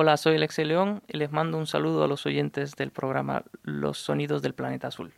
Hola, soy Alexei León y les mando un saludo a los oyentes del programa Los Sonidos del Planeta Azul.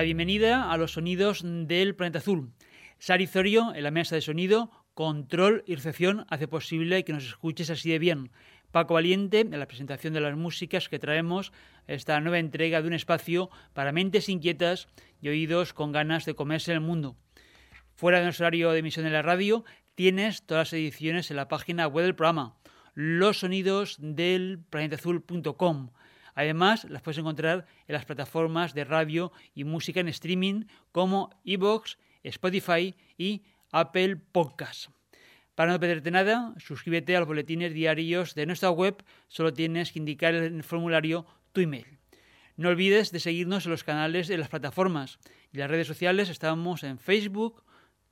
La bienvenida a los sonidos del planeta azul. Sari Zorio, en la mesa de sonido, control y recepción, hace posible que nos escuches así de bien. Paco Valiente, en la presentación de las músicas que traemos, esta nueva entrega de un espacio para mentes inquietas y oídos con ganas de comerse el mundo. Fuera de nuestro horario de emisión de la radio, tienes todas las ediciones en la página web del programa, los sonidos del planetazul.com. Además, las puedes encontrar en las plataformas de radio y música en streaming como Evox, Spotify y Apple Podcasts. Para no perderte nada, suscríbete a los boletines diarios de nuestra web, solo tienes que indicar en el formulario tu email. No olvides de seguirnos en los canales de las plataformas y las redes sociales, estamos en Facebook,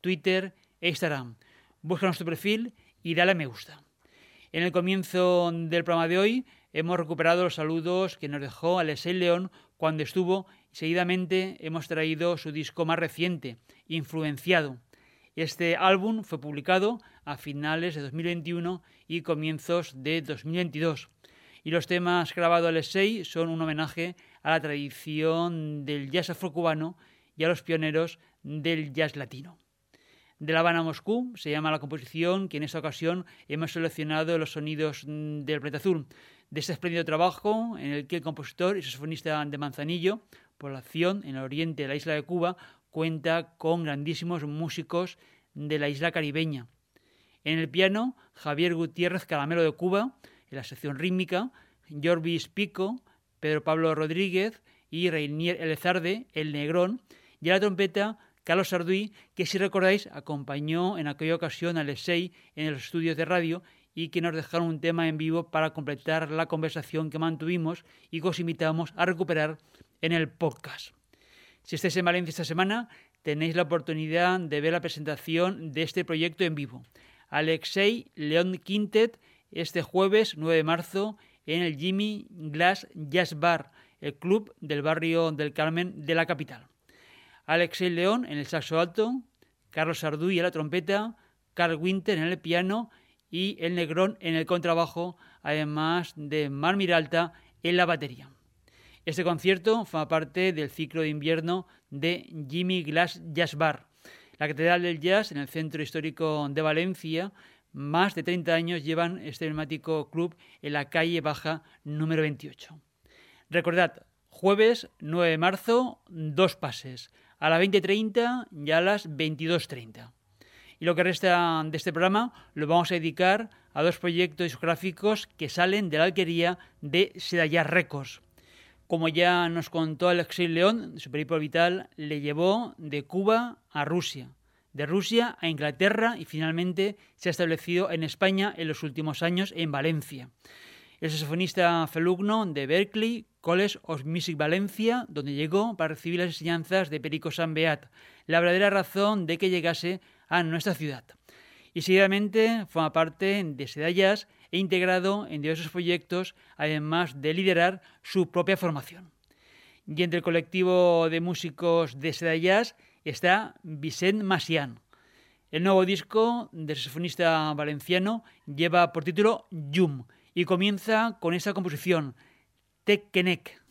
Twitter e Instagram. Busca nuestro perfil y dale a me gusta. En el comienzo del programa de hoy hemos recuperado los saludos que nos dejó Alexei León cuando estuvo y seguidamente hemos traído su disco más reciente, Influenciado. Este álbum fue publicado a finales de 2021 y comienzos de 2022. Y los temas grabados Alexei son un homenaje a la tradición del jazz afrocubano y a los pioneros del jazz latino. De La Habana a Moscú se llama la composición que en esta ocasión hemos seleccionado los sonidos del planeta azul de este espléndido trabajo en el que el compositor y saxofonista de Manzanillo, población en el oriente de la isla de Cuba, cuenta con grandísimos músicos de la isla caribeña. En el piano, Javier Gutiérrez Calamero de Cuba, en la sección rítmica, Jorbis Pico, Pedro Pablo Rodríguez y Reinier Elezarde, el Negrón, y a la trompeta, Carlos Sarduy, que si recordáis acompañó en aquella ocasión a Alexei en los estudios de radio y que nos dejaron un tema en vivo para completar la conversación que mantuvimos y que os invitamos a recuperar en el podcast. Si estáis en Valencia esta semana, tenéis la oportunidad de ver la presentación de este proyecto en vivo. Alexei León Quintet este jueves 9 de marzo en el Jimmy Glass Jazz Bar, el club del barrio del Carmen de la capital. Alexei León en el saxo alto, Carlos Sarduy en la trompeta, Carl Winter en el piano y el Negrón en el contrabajo, además de Mar Miralta en la batería. Este concierto forma parte del ciclo de invierno de Jimmy Glass Jazz Bar, la Catedral del Jazz en el Centro Histórico de Valencia. Más de 30 años llevan este emblemático club en la calle Baja número 28. Recordad, jueves 9 de marzo, dos pases, a las 20.30 y a las 22.30. Y lo que resta de este programa lo vamos a dedicar a dos proyectos discográficos que salen de la alquería de Sedayar Records. Como ya nos contó Alexei León, su periplo vital le llevó de Cuba a Rusia, de Rusia a Inglaterra y finalmente se ha establecido en España en los últimos años en Valencia. El saxofonista felugno de Berkeley College of Music Valencia, donde llegó para recibir las enseñanzas de Perico San Beat, la verdadera razón de que llegase a nuestra ciudad. Y seguidamente forma parte de Sedallas e integrado en diversos proyectos, además de liderar su propia formación. Y entre el colectivo de músicos de Sedallas está Vicent Masian. El nuevo disco del saxofonista valenciano lleva por título Yum y comienza con esa composición, Tekenek.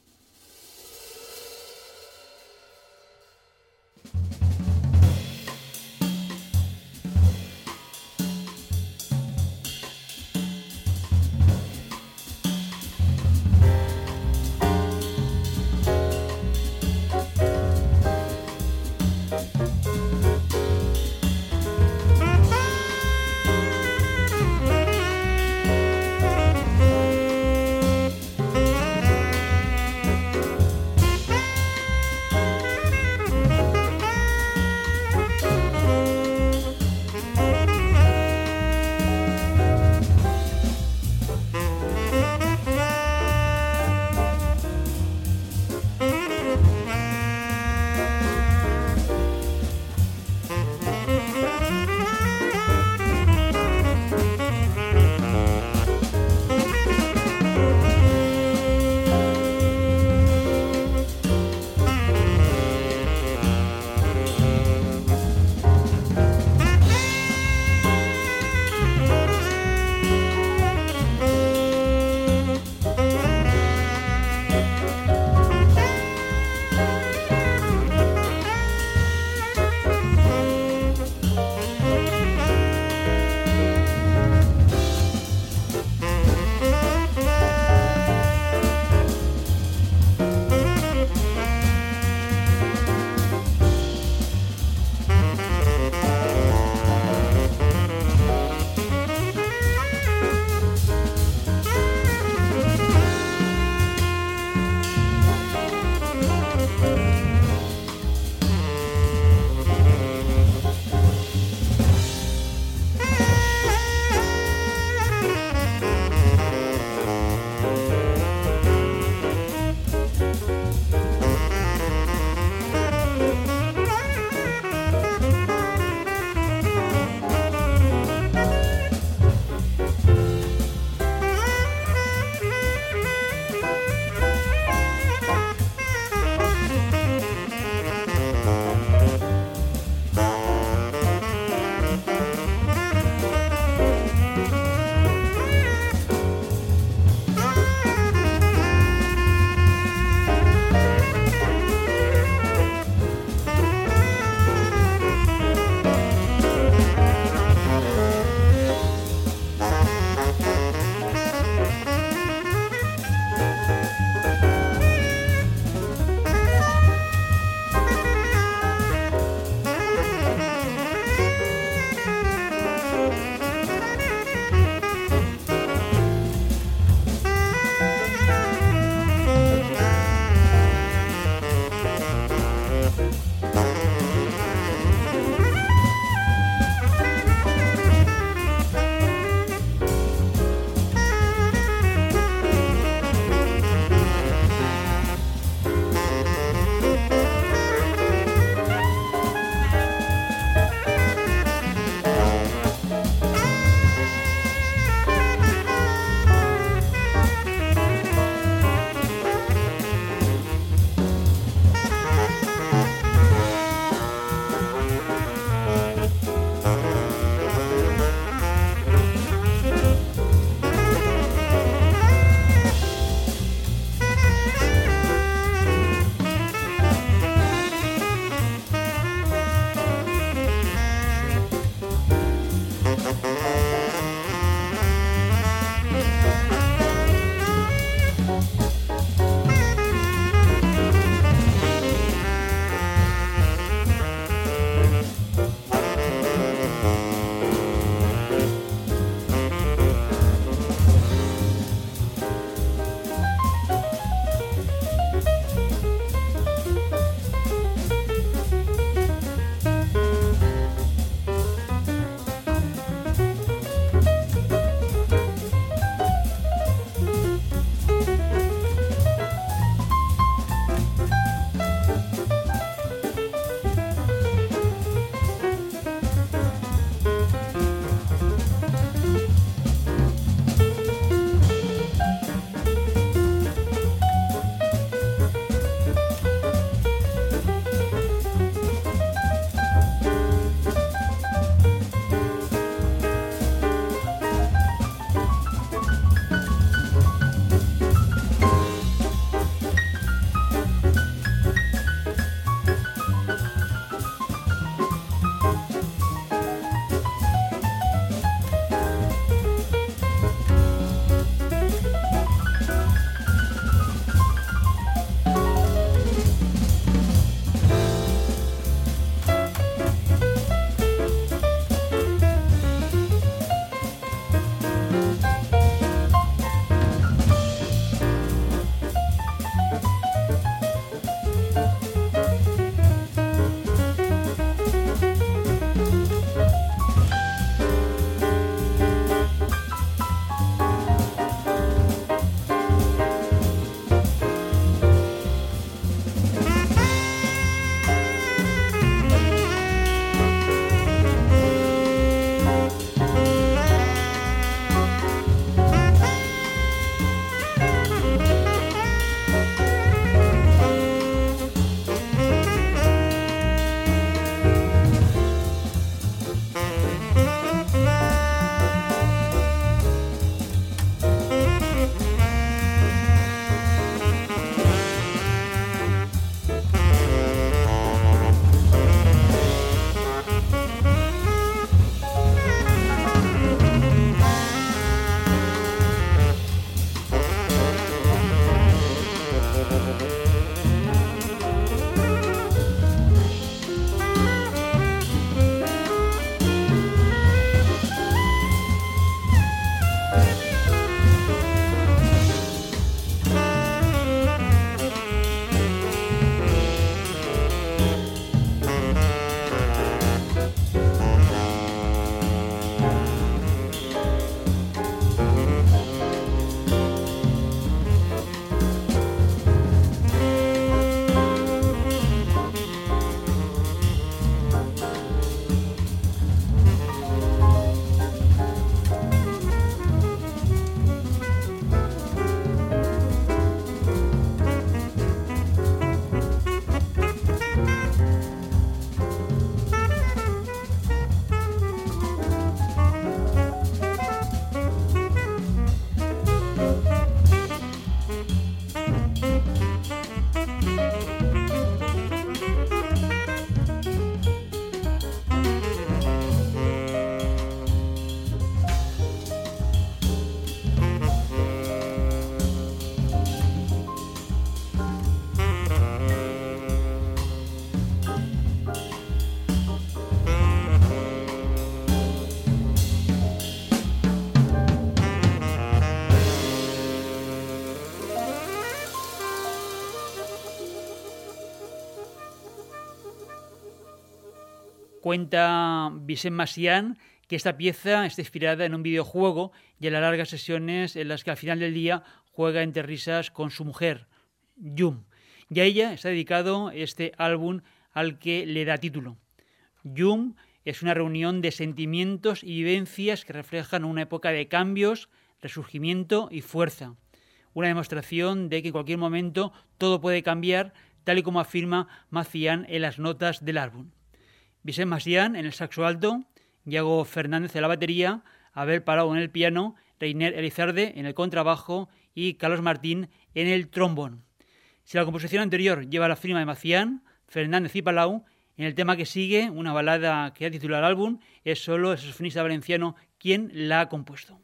Cuenta Vicent Massian que esta pieza está inspirada en un videojuego y en las largas sesiones en las que al final del día juega entre risas con su mujer, Yum. Y a ella está dedicado este álbum al que le da título. Yum es una reunión de sentimientos y vivencias que reflejan una época de cambios, resurgimiento y fuerza. Una demostración de que en cualquier momento todo puede cambiar, tal y como afirma Macián en las notas del álbum. Vicente Macián en el saxo alto, Iago Fernández en la batería, Abel Palau en el piano, Reiner Elizarde en el contrabajo y Carlos Martín en el trombón. Si la composición anterior lleva la firma de Macián, Fernández y Palau, en el tema que sigue, una balada que ha titulado el álbum, es solo el saxofonista valenciano quien la ha compuesto.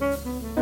Música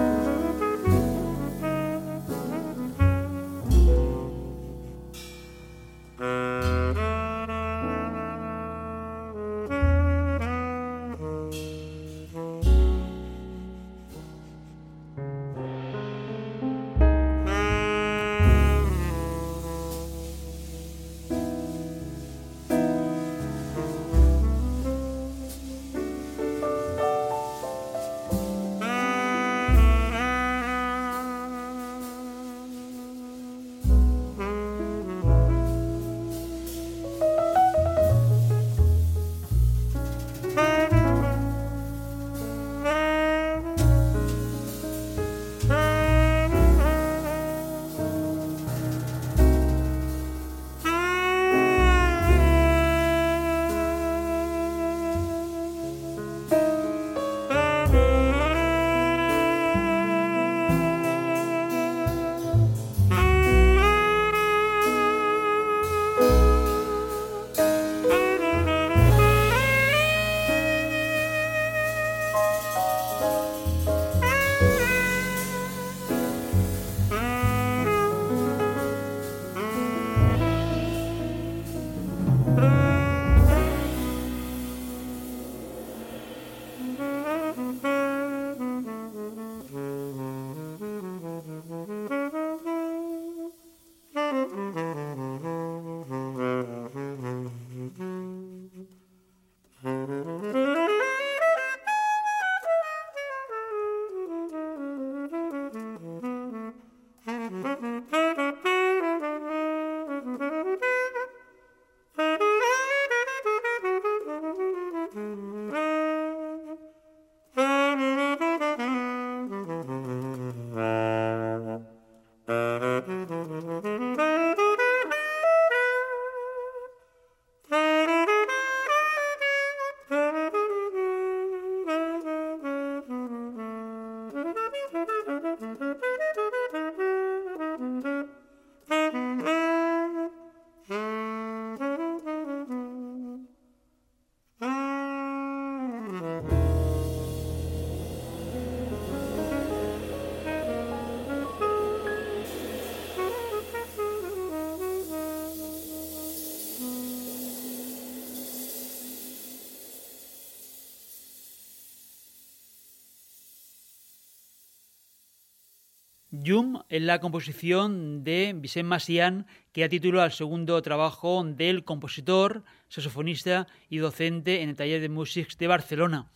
Yum es la composición de Vicent Massian que da título al segundo trabajo del compositor, saxofonista y docente en el taller de música de Barcelona.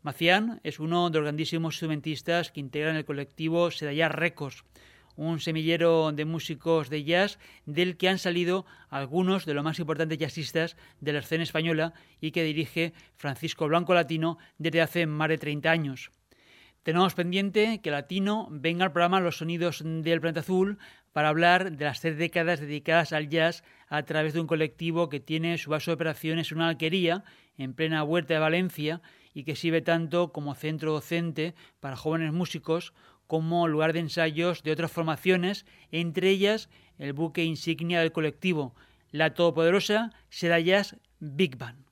Macián es uno de los grandísimos instrumentistas que integran el colectivo Sedaya Records, un semillero de músicos de jazz del que han salido algunos de los más importantes jazzistas de la escena española y que dirige Francisco Blanco Latino desde hace más de 30 años. Tenemos pendiente que Latino venga al programa Los Sonidos del Planeta Azul para hablar de las tres décadas dedicadas al jazz a través de un colectivo que tiene su base de operaciones en una alquería en plena huerta de Valencia y que sirve tanto como centro docente para jóvenes músicos como lugar de ensayos de otras formaciones, entre ellas el buque insignia del colectivo, la todopoderosa Seda Jazz Big Band.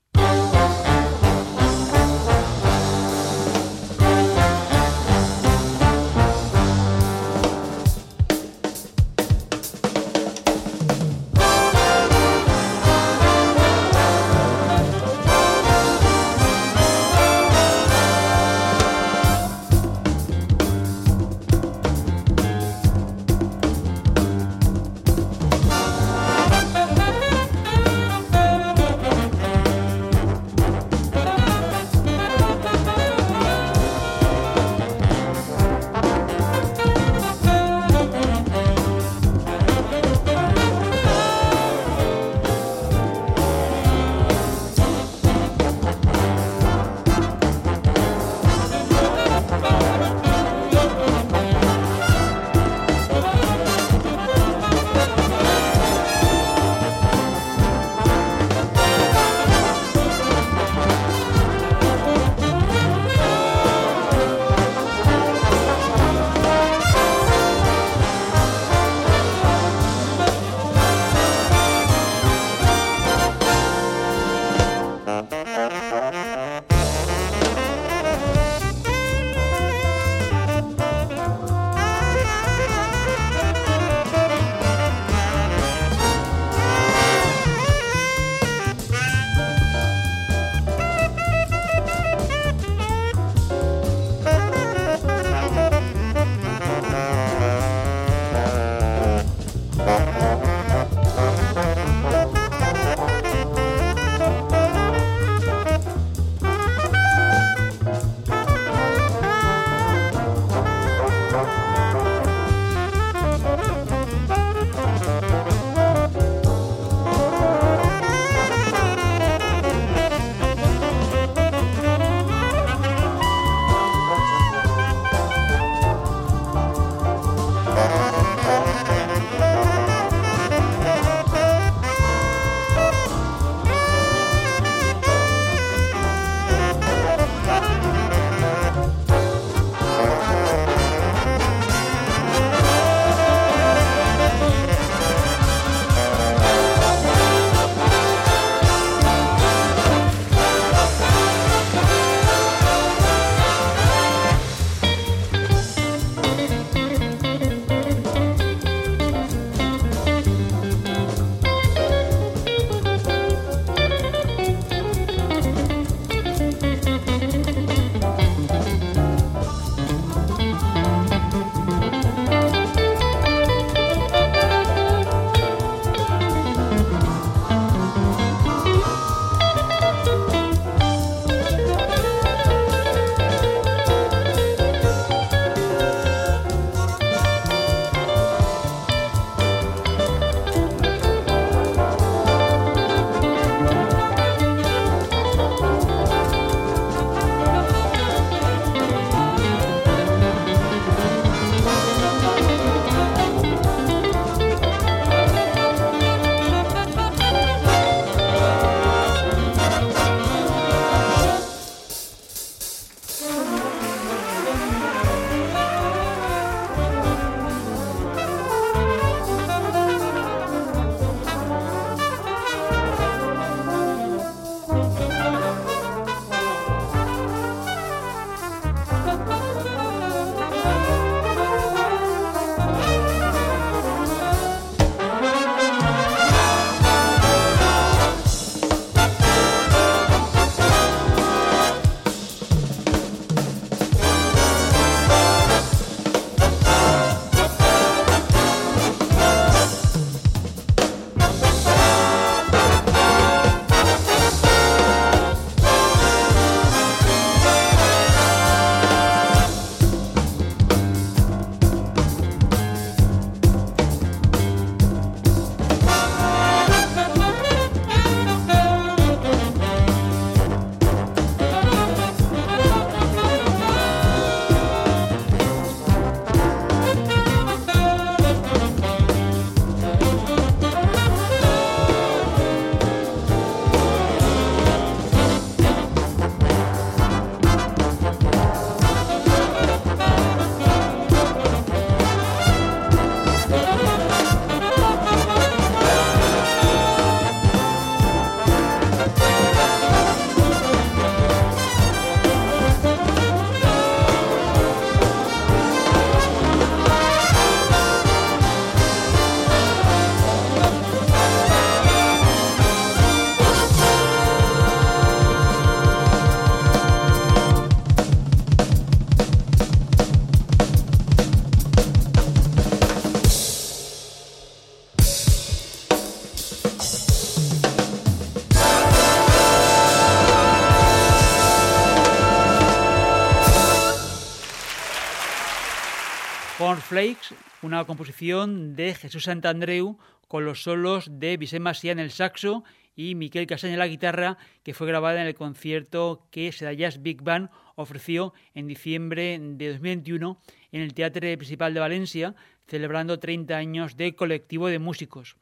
Flakes, una composición de Jesús Santandreu con los solos de Vicente Macià en el saxo y Miquel Casaña en la guitarra, que fue grabada en el concierto que Sedallas Big Band ofreció en diciembre de 2021 en el Teatro Principal de Valencia, celebrando 30 años de colectivo de músicos.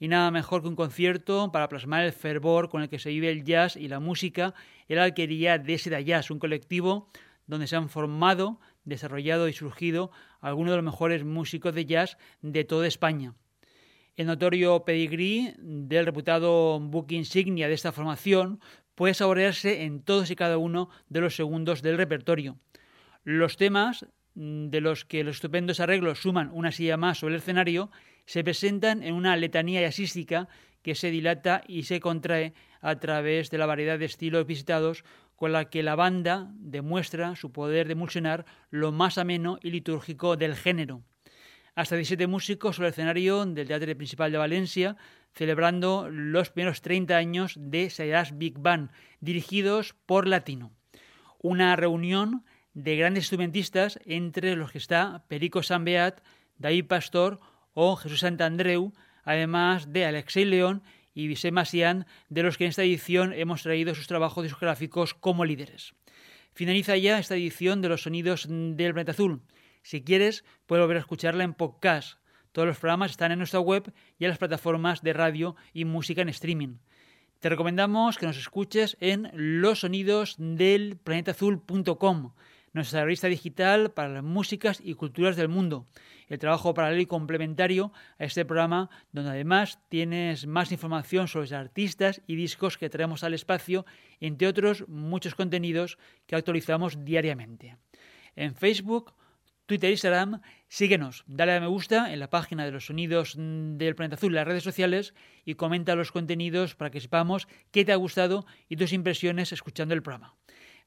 Y nada mejor que un concierto para plasmar el fervor con el que se vive el jazz y la música en la alquería de Sedallas, un colectivo donde se han formado, desarrollado y surgido algunos de los mejores músicos de jazz de toda España. El notorio pedigrí del reputado book insignia de esta formación puede saborearse en todos y cada uno de los segundos del repertorio. Los temas, mm, de los que los estupendos arreglos suman una silla más sobre el escenario, se presentan en una letanía jazzística que se dilata y se contrae a través de la variedad de estilos visitados con la que la banda demuestra su poder de emulsionar lo más ameno y litúrgico del género. Hasta 17 músicos sobre el escenario del Teatro Principal de Valencia, celebrando los primeros 30 años de Sayas Big Band, dirigidos por Latino. Una reunión de grandes instrumentistas, entre los que está Perico Sambeat, David Pastor o Jesús Santandreu, además de Alexei León y Vicente Macián, de los que en esta edición hemos traído sus trabajos discográficos como líderes. Finaliza ya esta edición de los sonidos del planeta azul. Si quieres, puedes volver a escucharla en podcast. Todos los programas están en nuestra web y en las plataformas de radio y música en streaming. Te recomendamos que nos escuches en losonidosdelplanetazul.com, nuestra revista digital para las músicas y culturas del mundo el trabajo paralelo y complementario a este programa, donde además tienes más información sobre los artistas y discos que traemos al espacio, entre otros muchos contenidos que actualizamos diariamente. En Facebook, Twitter e Instagram, síguenos, dale a me gusta en la página de los sonidos del planeta azul, las redes sociales, y comenta los contenidos para que sepamos qué te ha gustado y tus impresiones escuchando el programa.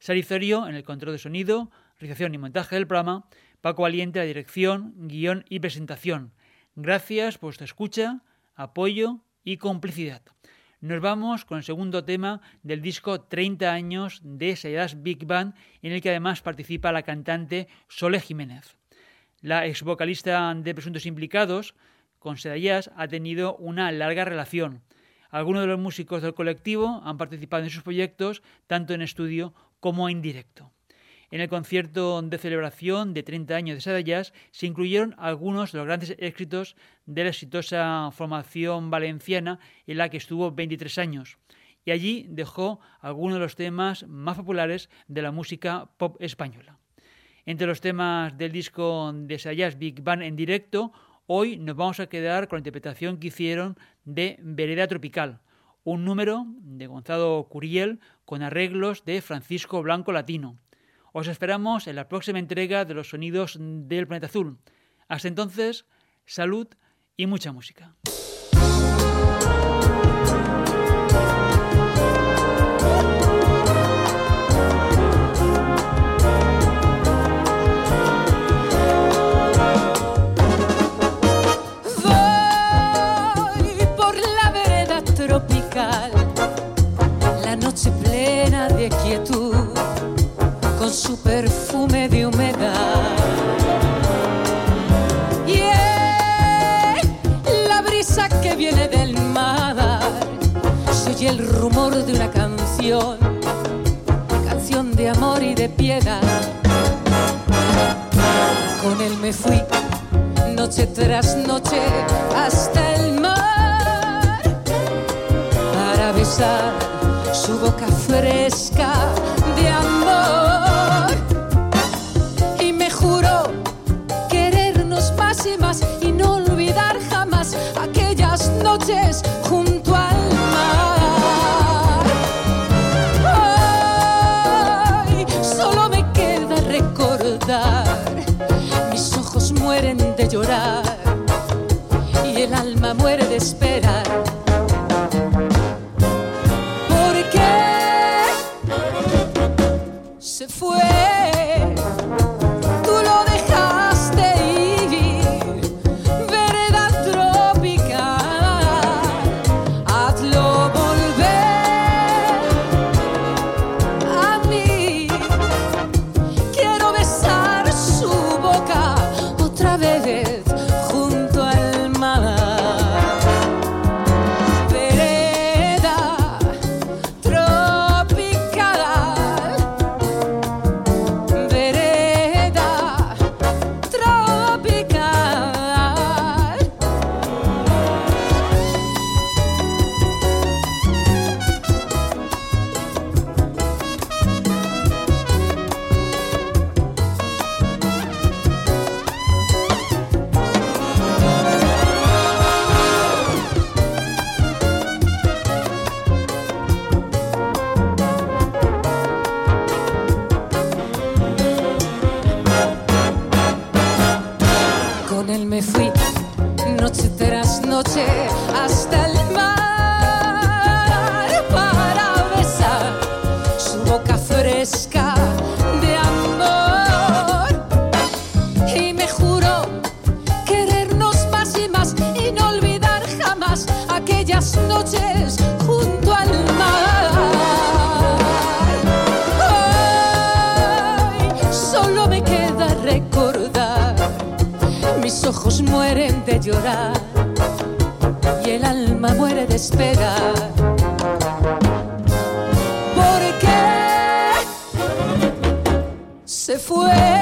Sarizorio en el control de sonido, realización y montaje del programa, Paco Valiente la dirección, guion y presentación. Gracias por vuestra escucha, apoyo y complicidad. Nos vamos con el segundo tema del disco 30 años de Sayas Big Band, en el que además participa la cantante Sole Jiménez. La ex vocalista de Presuntos Implicados, con Sedayas, ha tenido una larga relación. Algunos de los músicos del colectivo han participado en sus proyectos, tanto en estudio como en directo. En el concierto de celebración de 30 años de Sada Jazz se incluyeron algunos de los grandes éxitos de la exitosa formación valenciana en la que estuvo 23 años. Y allí dejó algunos de los temas más populares de la música pop española. Entre los temas del disco de Sayas Big Band en directo, hoy nos vamos a quedar con la interpretación que hicieron de Vereda Tropical, un número de Gonzalo Curiel con arreglos de Francisco Blanco Latino. Os esperamos en la próxima entrega de los sonidos del planeta azul. Hasta entonces, salud y mucha música. De quietud su perfume de humedad. Y la brisa que viene del mar, se oye el rumor de una canción, canción de amor y de piedad. Con él me fui noche tras noche hasta el mar para besar su boca fresca de amor. y no olvidar jamás aquellas noches junto al mar. Ay, solo me queda recordar, mis ojos mueren de llorar y el alma muere de esperar. rises. Alma muere de esperar. Porque se fue